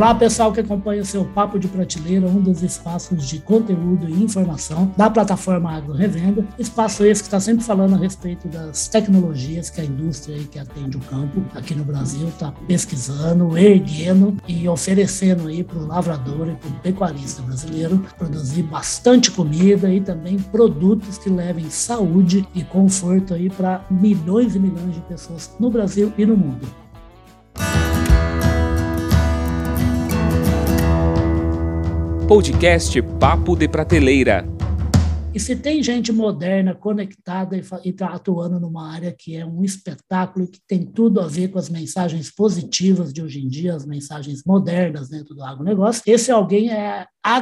Olá, pessoal que acompanha o seu Papo de Prateleira, um dos espaços de conteúdo e informação da plataforma Agro Revenda. Espaço esse que está sempre falando a respeito das tecnologias que a indústria que atende o campo aqui no Brasil está pesquisando, erguendo e oferecendo aí para o lavrador e para o pecuarista brasileiro produzir bastante comida e também produtos que levem saúde e conforto aí para milhões e milhões de pessoas no Brasil e no mundo. Podcast Papo de Prateleira. E se tem gente moderna, conectada e está atuando numa área que é um espetáculo, que tem tudo a ver com as mensagens positivas de hoje em dia, as mensagens modernas dentro do agronegócio, esse alguém é a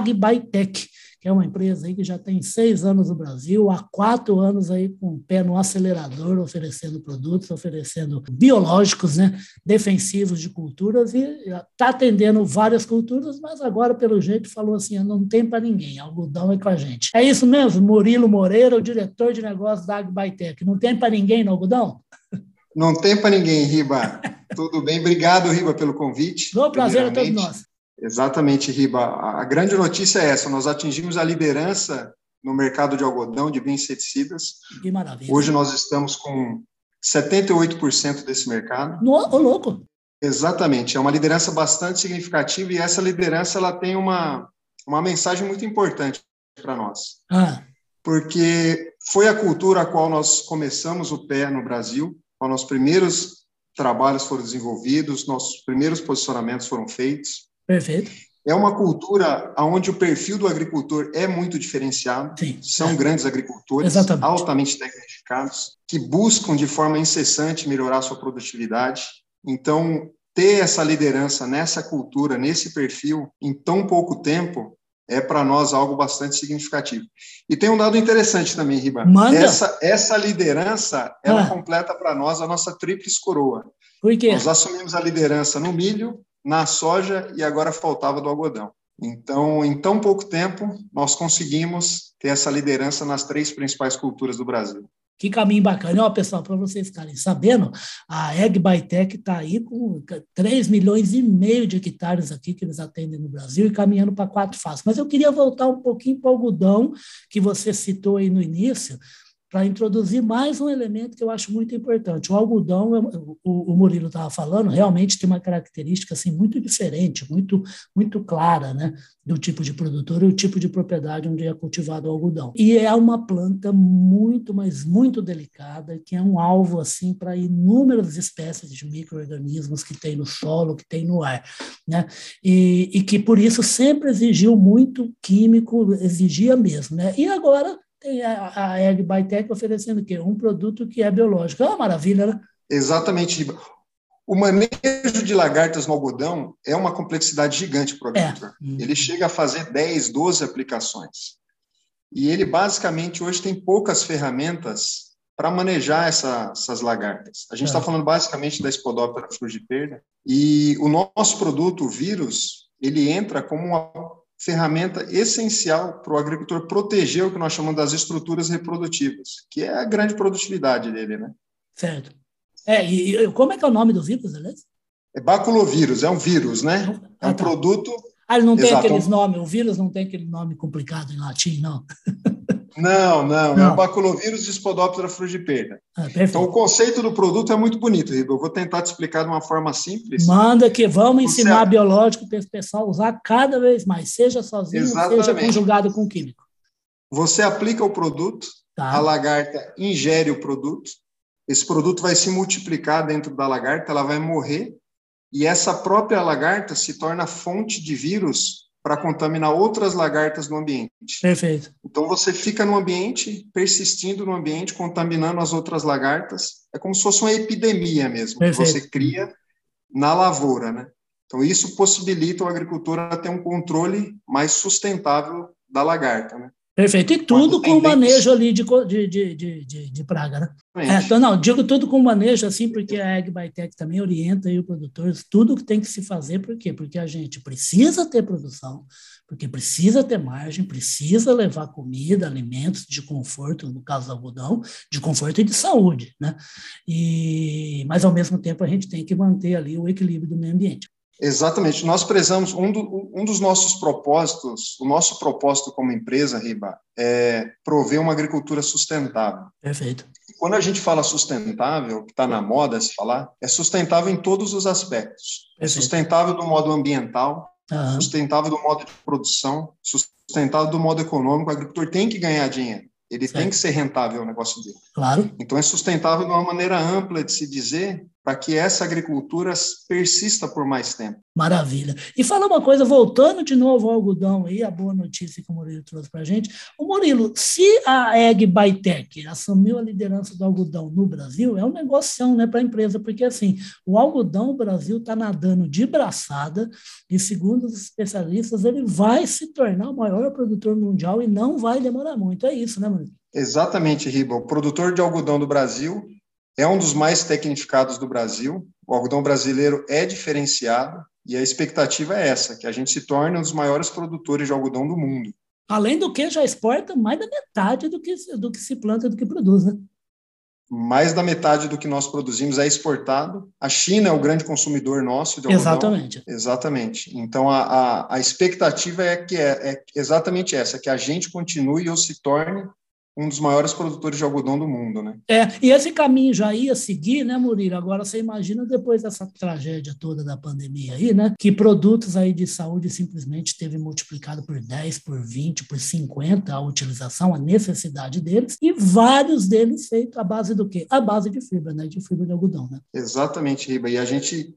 que é uma empresa aí que já tem seis anos no Brasil, há quatro anos aí com o pé no acelerador, oferecendo produtos, oferecendo biológicos, né, defensivos de culturas e está atendendo várias culturas, mas agora, pelo jeito, falou assim, não tem para ninguém, algodão é com a gente. É isso mesmo, Murilo Moreira, o diretor de negócios da Agbaitec, não tem para ninguém no algodão? Não tem para ninguém, Riba. Tudo bem? Obrigado, Riba, pelo convite. O prazer é todo nosso. Exatamente, Riba. A grande notícia é essa: nós atingimos a liderança no mercado de algodão de bioinseticidas. Que maravilha. Hoje nós estamos com 78% desse mercado. No, ô, louco! Exatamente, é uma liderança bastante significativa e essa liderança ela tem uma, uma mensagem muito importante para nós. Ah. Porque foi a cultura a qual nós começamos o pé no Brasil, os primeiros trabalhos foram desenvolvidos, nossos primeiros posicionamentos foram feitos. Perfeito. É uma cultura onde o perfil do agricultor é muito diferenciado. Sim, São é. grandes agricultores, Exatamente. altamente tecnificados, que buscam de forma incessante melhorar sua produtividade. Então, ter essa liderança nessa cultura, nesse perfil, em tão pouco tempo, é para nós algo bastante significativo. E tem um dado interessante também, Riba. Manda. Essa, essa liderança, ela Ah. completa para nós a nossa tríplice coroa. Por quê? Nós assumimos a liderança no milho, na soja e agora faltava do algodão. Então, em tão pouco tempo, nós conseguimos ter essa liderança nas três principais culturas do Brasil. Que caminho bacana. Ó, pessoal, para vocês ficarem sabendo, a Egg Bytec está aí com 3 milhões e meio de hectares aqui que eles atendem no Brasil e caminhando para quatro fases. Mas eu queria voltar um pouquinho para o algodão, que você citou aí no início, para introduzir mais um elemento que eu acho muito importante. O algodão, o, o Murilo estava falando, realmente tem uma característica assim muito diferente, muito muito clara, né, do tipo de produtor e o tipo de propriedade onde é cultivado o algodão. E é uma planta muito, mas muito delicada, que é um alvo assim para inúmeras espécies de micro-organismos que tem no solo, que tem no ar, né? E, e que por isso sempre exigiu muito químico, exigia mesmo, né? E agora tem a, a Bytec oferecendo o quê? Um produto que é biológico. É uma maravilha, né? Exatamente. O manejo de lagartas no algodão é uma complexidade gigante para o agricultor. É. Ele chega a fazer 10, 12 aplicações. E ele, basicamente, hoje tem poucas ferramentas para manejar essa, essas lagartas. A gente está É. falando basicamente da Spodoptera frugiperda. E o nosso produto, o vírus, ele entra como uma ferramenta essencial para o agricultor proteger o que nós chamamos das estruturas reprodutivas, que é a grande produtividade dele, né? Certo. É, e, e como é que é o nome do vírus, beleza? É baculovírus, é um vírus, né? É Ah, um tá. produto. Ah, ele não tem Exato. aqueles nomes, o vírus não tem aquele nome complicado em latim, não. Não, não, é Não. o baculovírus de Spodoptera frugiperda. Ah, Então, o conceito do produto é muito bonito, Rigo. Eu vou tentar te explicar de uma forma simples. Manda que vamos ensinar biológico para esse pessoal usar cada vez mais, seja sozinho, seja Exatamente. conjugado com químico. Você aplica o produto, a Tá? lagarta ingere o produto, esse produto vai se multiplicar dentro da lagarta, ela vai morrer, e essa própria lagarta se torna fonte de vírus para contaminar outras lagartas no ambiente. Perfeito. Então você fica no ambiente, persistindo no ambiente, contaminando as outras lagartas. É como se fosse uma epidemia mesmo, que Perfeito. você cria na lavoura, né? Então isso possibilita o agricultor a ter um controle mais sustentável da lagarta, né? Perfeito. E tudo com manejo ali de, de, de, de, de, praga, né? É, então, não, digo tudo com manejo, assim, porque a Egg Bytec também orienta aí o produtor, tudo que tem que se fazer, por quê? Porque a gente precisa ter produção, porque precisa ter margem, precisa levar comida, alimentos de conforto, no caso do algodão, de conforto e de saúde, né? E, mas, ao mesmo tempo, a gente tem que manter ali o equilíbrio do meio ambiente. Exatamente. Nós prezamos, um, do, um dos nossos propósitos, o nosso propósito como empresa, Riba, é prover uma agricultura sustentável. Perfeito. Quando a gente fala sustentável, que está na moda se falar, é sustentável em todos os aspectos. É sustentável do modo ambiental, uhum. sustentável do modo de produção, sustentável do modo econômico. O agricultor tem que ganhar dinheiro. Ele certo. tem que ser rentável o negócio dele. Claro. Então é sustentável de uma maneira ampla de se dizer, para que essa agricultura persista por mais tempo. Maravilha. E fala uma coisa, voltando de novo ao algodão aí, a boa notícia que o Murilo trouxe para a gente. O Murilo, se a Eg Baitec assumiu a liderança do algodão no Brasil, é um negócio né, para a empresa, porque assim, o algodão no Brasil está nadando de braçada e, segundo os especialistas, ele vai se tornar o maior produtor mundial e não vai demorar muito. É isso, né, Murilo? Exatamente, Riba. O produtor de algodão do Brasil é um dos mais tecnificados do Brasil. O algodão brasileiro é diferenciado e a expectativa é essa, que a gente se torne um dos maiores produtores de algodão do mundo. Além do que já exporta mais da metade do que, do que se planta, do que produz, né? Mais da metade do que nós produzimos é exportado. A China é o grande consumidor nosso de algodão. Exatamente. Exatamente. Então, a, a, a expectativa é que é, é exatamente essa, que a gente continue ou se torne um dos maiores produtores de algodão do mundo, né? É, e esse caminho já ia seguir, né, Murilo? Agora você imagina depois dessa tragédia toda da pandemia aí, né? Que produtos aí de saúde simplesmente teve multiplicado por 10, por 20, por 50 a utilização, a necessidade deles, e vários deles feitos à base do quê? À base de fibra, né? De fibra de algodão, né? Exatamente, Riba. E a gente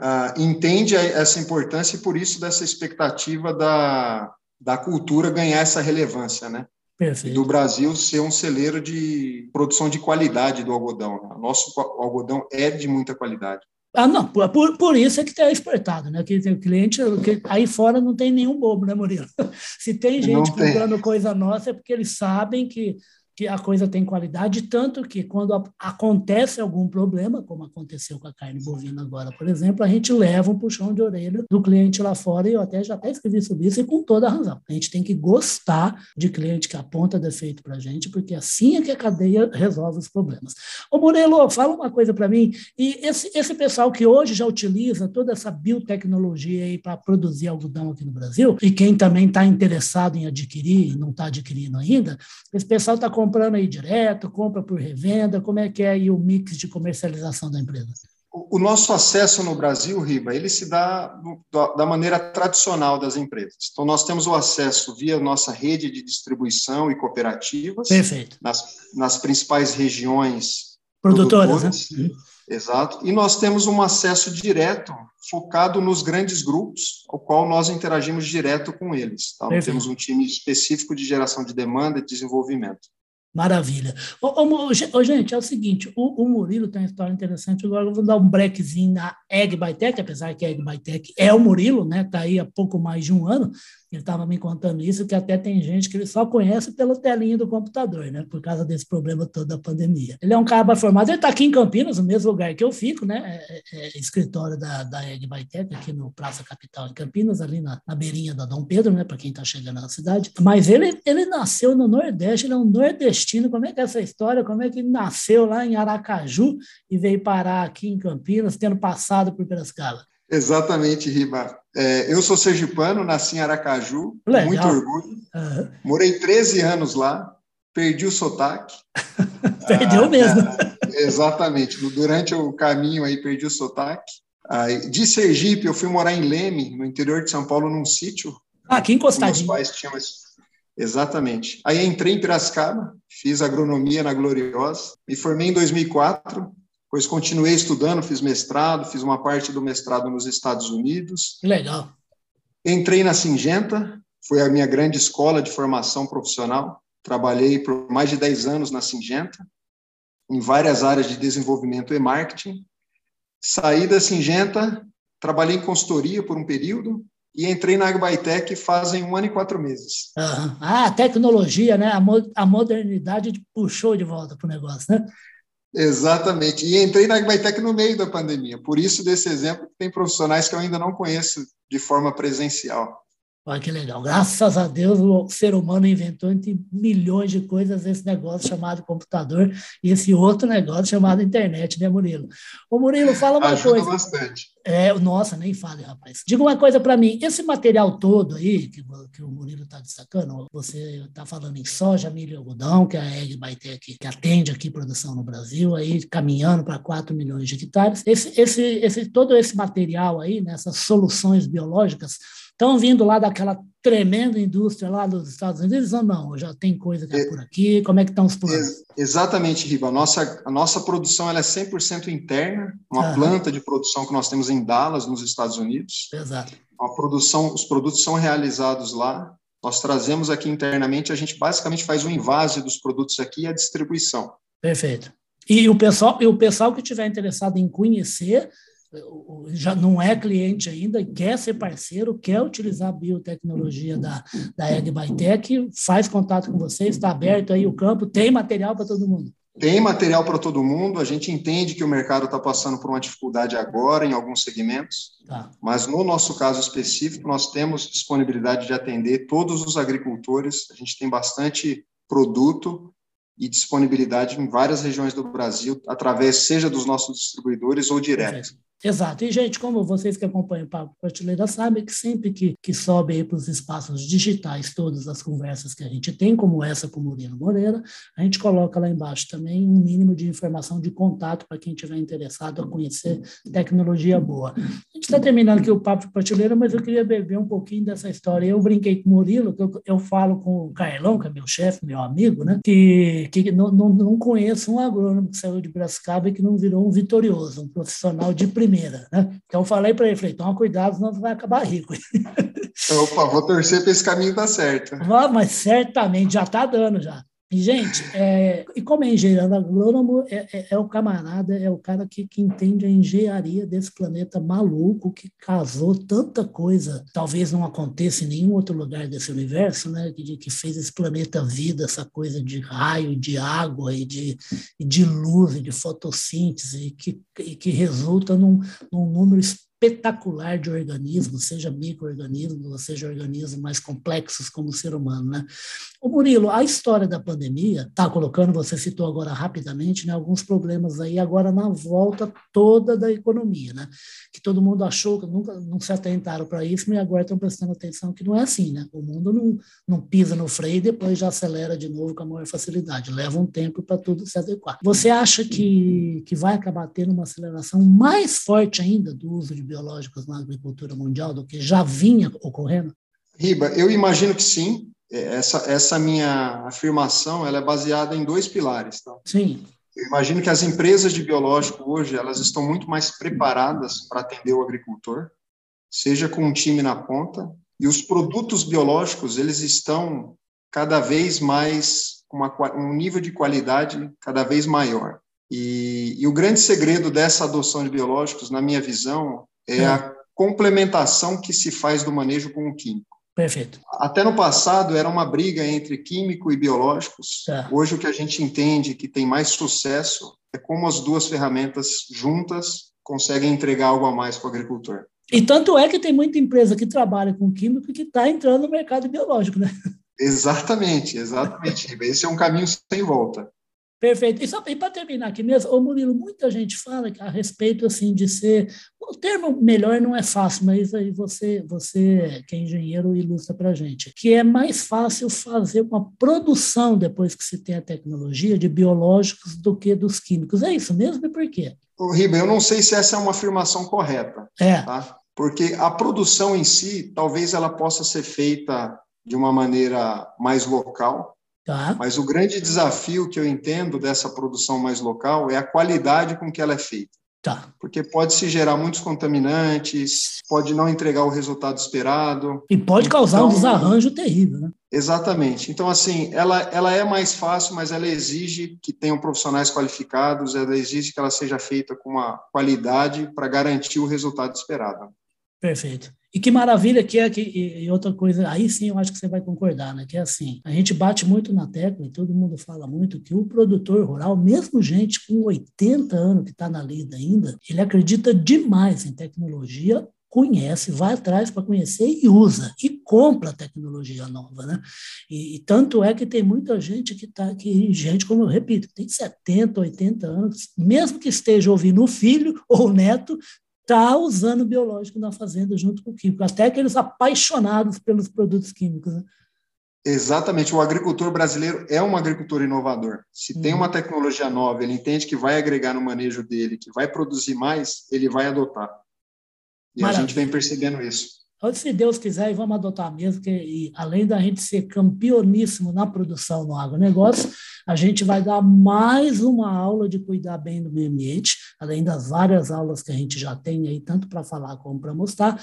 uh, entende essa importância e por isso dessa expectativa da, da cultura ganhar essa relevância, né? Perfeito. do Brasil ser um celeiro de produção de qualidade do algodão. Né? Nosso algodão é de muita qualidade. Ah, não, por, por isso é que está exportado, né? Que o cliente, que aí fora não tem nenhum bobo, né, Murilo? Se tem gente comprando coisa nossa, é porque eles sabem que que a coisa tem qualidade, tanto que quando acontece algum problema, como aconteceu com a carne bovina agora, por exemplo, a gente leva um puxão de orelha do cliente lá fora, e eu até já até escrevi sobre isso, e com toda a razão. A gente tem que gostar de cliente que aponta defeito para a gente, porque assim é que a cadeia resolve os problemas. Ô Murilo, fala uma coisa para mim, e esse, esse pessoal que hoje já utiliza toda essa biotecnologia aí para produzir algodão aqui no Brasil, e quem também está interessado em adquirir, não está adquirindo ainda, esse pessoal está com comprando aí direto, compra por revenda? Como é que é aí o mix de comercialização da empresa? O nosso acesso no Brasil, Riba, ele se dá da maneira tradicional das empresas. Então, nós temos o acesso via nossa rede de distribuição e cooperativas. Perfeito. Nas, nas principais regiões produtoras. Né? Uhum. Exato. E nós temos um acesso direto, focado nos grandes grupos, ao qual nós interagimos direto com eles. Tá? Temos um time específico de geração de demanda e desenvolvimento. Maravilha. Ô, ô, ô, gente, é o seguinte, o, o, Murilo tem uma história interessante, agora eu vou dar um breakzinho na Egg by Tech, apesar que a Egg by Tech é o Murilo, né? Está aí há pouco mais de um ano, ele estava me contando isso, que até tem gente que ele só conhece pela telinha do computador, né? Por causa desse problema todo da pandemia. Ele é um cara formado, ele está aqui em Campinas, no mesmo lugar que eu fico, né? É, é, é escritório da, da Egg by Tech, aqui no Praça Capital em Campinas, ali na, na beirinha da Dom Pedro, né? Para quem está chegando na cidade. Mas ele, ele nasceu no Nordeste, ele é um nordestino. Como é que é essa história? Como é que nasceu lá em Aracaju e veio parar aqui em Campinas, tendo passado por Piracicaba? Exatamente, Riba. É, eu sou sergipano, nasci em Aracaju, Legal. muito orgulho. Uhum. Morei 13 anos lá, perdi o sotaque. Perdeu ah, mesmo. Exatamente. Durante o caminho aí, perdi o sotaque. Aí, de Sergipe, eu fui morar em Leme, no interior de São Paulo, num sítio. Ah, aqui encostadinho. Meus pais tinham Exatamente. Aí entrei em Piracicaba, fiz agronomia na Gloriosa, me formei em 2004, depois continuei estudando, fiz mestrado, fiz uma parte do mestrado nos Estados Unidos. Legal. Entrei na Singenta, foi a minha grande escola de formação profissional. Trabalhei por mais de 10 anos na Singenta, em várias áreas de desenvolvimento e marketing. Saí da Singenta, trabalhei em consultoria por um período e entrei na Agbaitec fazem um ano e quatro meses. Ah, a tecnologia, né? A, mo a modernidade puxou de volta para o negócio, né? Exatamente. E entrei na Agbaitec no meio da pandemia. Por isso, desse exemplo, tem profissionais que eu ainda não conheço de forma presencial. Olha que legal. Graças a Deus, o ser humano inventou entre milhões de coisas esse negócio chamado computador e esse outro negócio chamado internet, né, Murilo? Ô, Murilo, fala uma Ajuda coisa. bastante. É, nossa, nem fale, rapaz. Diga uma coisa para mim: esse material todo aí que, que o Murilo está destacando, você está falando em soja, milho e algodão, que a Egg Bytec que atende aqui produção no Brasil, aí caminhando para 4 milhões de hectares. Esse, esse, esse, todo esse material aí, nessas né, soluções biológicas, estão vindo lá daquela tremenda indústria lá dos Estados Unidos ou não? Já tem coisa que é por aqui? Como é que estão os planos? Exatamente, Riba. A nossa, a nossa produção ela é 100% interna, uma planta de produção que nós temos em Dallas, nos Estados Unidos. Exato. A produção, os produtos são realizados lá. Nós trazemos aqui internamente, a gente basicamente faz o invase dos produtos aqui e a distribuição. Perfeito. E o pessoal, e o pessoal que estiver interessado em conhecer, já não é cliente ainda, quer ser parceiro, quer utilizar a biotecnologia da, da Egg faz contato com você, está aberto aí o campo, tem material para todo mundo. Tem material para todo mundo, a gente entende que o mercado está passando por uma dificuldade agora em alguns segmentos, tá. mas no nosso caso específico, nós temos disponibilidade de atender todos os agricultores, a gente tem bastante produto e disponibilidade em várias regiões do Brasil, através seja dos nossos distribuidores ou direto. Exato. E, gente, como vocês que acompanham o Papo Prateleira sabem, que sempre que, que sobe para os espaços digitais todas as conversas que a gente tem, como essa com o Murilo Moreira, a gente coloca lá embaixo também um mínimo de informação de contato para quem estiver interessado a conhecer tecnologia boa. A gente está terminando aqui o Papo Prateleira, mas eu queria beber um pouquinho dessa história. Eu brinquei com o Murilo, que eu, eu falo com o Carlão, que é meu chefe, meu amigo, né? que, que não, não, não conheço um agrônomo que saiu de Brascaba e que não virou um vitorioso, um profissional de primeira primeira. Né? Então eu falei para ele, falei, toma cuidado, senão você vai acabar rico. Opa, vou torcer para esse caminho dar certo. Ah, mas certamente, já está dando já. Gente, é, e como é engenheiro agrônomo, é, é, é, o camarada, é o cara que, que entende a engenharia desse planeta maluco que casou tanta coisa, talvez não aconteça em nenhum outro lugar desse universo, né? Que, que fez esse planeta vida, essa coisa de raio, de água e de, e de luz e de fotossíntese, e que, e que resulta num, num número espetacular de organismos, seja micro-organismos, seja organismos mais complexos como o ser humano. Né? O Murilo, a história da pandemia está colocando, você citou agora rapidamente, né, alguns problemas aí agora na volta toda da economia, né? que todo mundo achou que nunca não se atentaram para isso, mas agora estão prestando atenção que não é assim. Né? O mundo não, não pisa no freio e depois já acelera de novo com a maior facilidade. Leva um tempo para tudo se adequar. Você acha que, que vai acabar tendo uma aceleração mais forte ainda do uso de biológicos na agricultura mundial do que já vinha ocorrendo? Riba, eu imagino que sim. É, essa, essa minha afirmação ela é baseada em dois pilares. Tá? Sim. Eu imagino que as empresas de biológico hoje elas estão muito mais preparadas para atender o agricultor, seja com um time na ponta, e os produtos biológicos eles estão cada vez mais com um nível de qualidade cada vez maior. E, e, o grande segredo dessa adoção de biológicos, na minha visão, é, é. a complementação que se faz do manejo com o químico. Perfeito. Até no passado era uma briga entre químico e biológicos. É. Hoje o que a gente entende que tem mais sucesso é como as duas ferramentas juntas conseguem entregar algo a mais para o agricultor. E tanto é que tem muita empresa que trabalha com químico que está entrando no mercado biológico, né? Exatamente, exatamente. Esse é um caminho sem volta. Perfeito. E, só, e para terminar aqui mesmo, ô Murilo, muita gente fala a respeito assim de ser. O termo melhor não é fácil, mas aí você, você que é engenheiro, ilustra para a gente. Que é mais fácil fazer uma produção depois que se tem a tecnologia de biológicos do que dos químicos. É isso mesmo? E por quê? Ô, Riba, eu não sei se essa é uma afirmação correta. É. Tá? Porque a produção em si, talvez ela possa ser feita de uma maneira mais local, Tá. Mas o grande desafio que eu entendo dessa produção mais local é a qualidade com que ela é feita. Tá. Porque pode se gerar muitos contaminantes, pode não entregar o resultado esperado. E pode causar então, um desarranjo terrível, né? Exatamente. Então, assim, ela, ela é mais fácil, mas ela exige que tenham profissionais qualificados, ela exige que ela seja feita com uma qualidade para garantir o resultado esperado. Perfeito. E que maravilha que é que e outra coisa, aí sim eu acho que você vai concordar, né? Que é assim, a gente bate muito na tecla e todo mundo fala muito que o produtor rural, mesmo gente com 80 anos que está na lida ainda, ele acredita demais em tecnologia conhece, vai atrás para conhecer e usa, e compra tecnologia nova, né? E, e, tanto é que tem muita gente que está aqui, gente, como eu repito, tem 70, 80 anos, mesmo que esteja ouvindo o filho ou o neto, está usando biológico na fazenda junto com o químico, até aqueles apaixonados pelos produtos químicos. Né? Exatamente, o agricultor brasileiro é um agricultor inovador. Se tem uhum. uma tecnologia nova, ele entende que vai agregar no manejo dele, que vai produzir mais, ele vai adotar. E Maravilha. a gente vem percebendo isso. Se Deus quiser, e vamos adotar mesmo, que e, além da gente ser campeoníssimo na produção no agronegócio, a gente vai dar mais uma aula de cuidar bem do meio ambiente, além das várias aulas que a gente já tem aí, tanto para falar como para mostrar,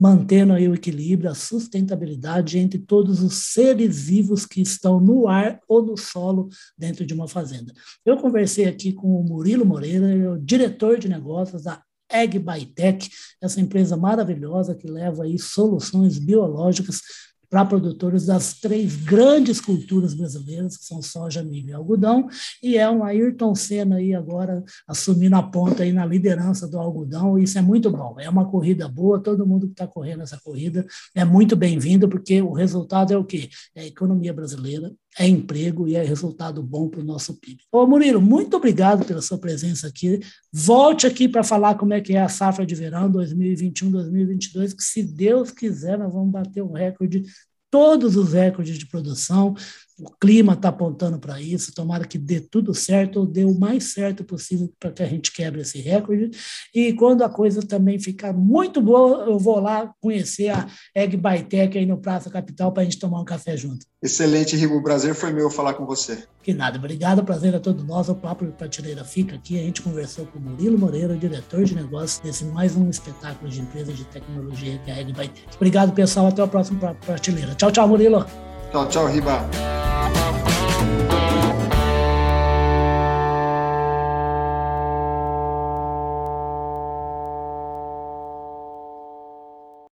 mantendo aí o equilíbrio, a sustentabilidade entre todos os seres vivos que estão no ar ou no solo dentro de uma fazenda. Eu conversei aqui com o Murilo Moreira, o diretor de negócios da Egg by Tech, essa empresa maravilhosa que leva aí soluções biológicas para produtores das três grandes culturas brasileiras, que são soja, milho e algodão, e é um Ayrton Senna aí agora assumindo a ponta aí na liderança do algodão, isso é muito bom. É uma corrida boa, todo mundo que está correndo essa corrida é muito bem-vindo, porque o resultado é o quê? É a economia brasileira, é emprego e é resultado bom para o nosso PIB. Ô Murilo, muito obrigado pela sua presença aqui. Volte aqui para falar como é que é a safra de verão 2021-2022, que se Deus quiser nós vamos bater o recorde todos os recordes de produção. O clima está apontando para isso. Tomara que dê tudo certo, ou dê o mais certo possível para que a gente quebre esse recorde. E quando a coisa também ficar muito boa, eu vou lá conhecer a Egg by Tech aí no Praça Capital para a gente tomar um café junto. Excelente, Rigo. O prazer foi meu falar com você. Que nada. Obrigado. Prazer é todo nosso. O Papo de Prateleira fica aqui. A gente conversou com o Murilo Moreira, diretor de negócios desse mais um espetáculo de empresa de tecnologia que é a Egg by Tech. Obrigado, pessoal. Até o próximo Prateleira. Tchau, tchau, Murilo. Tchau, tchau, Riba.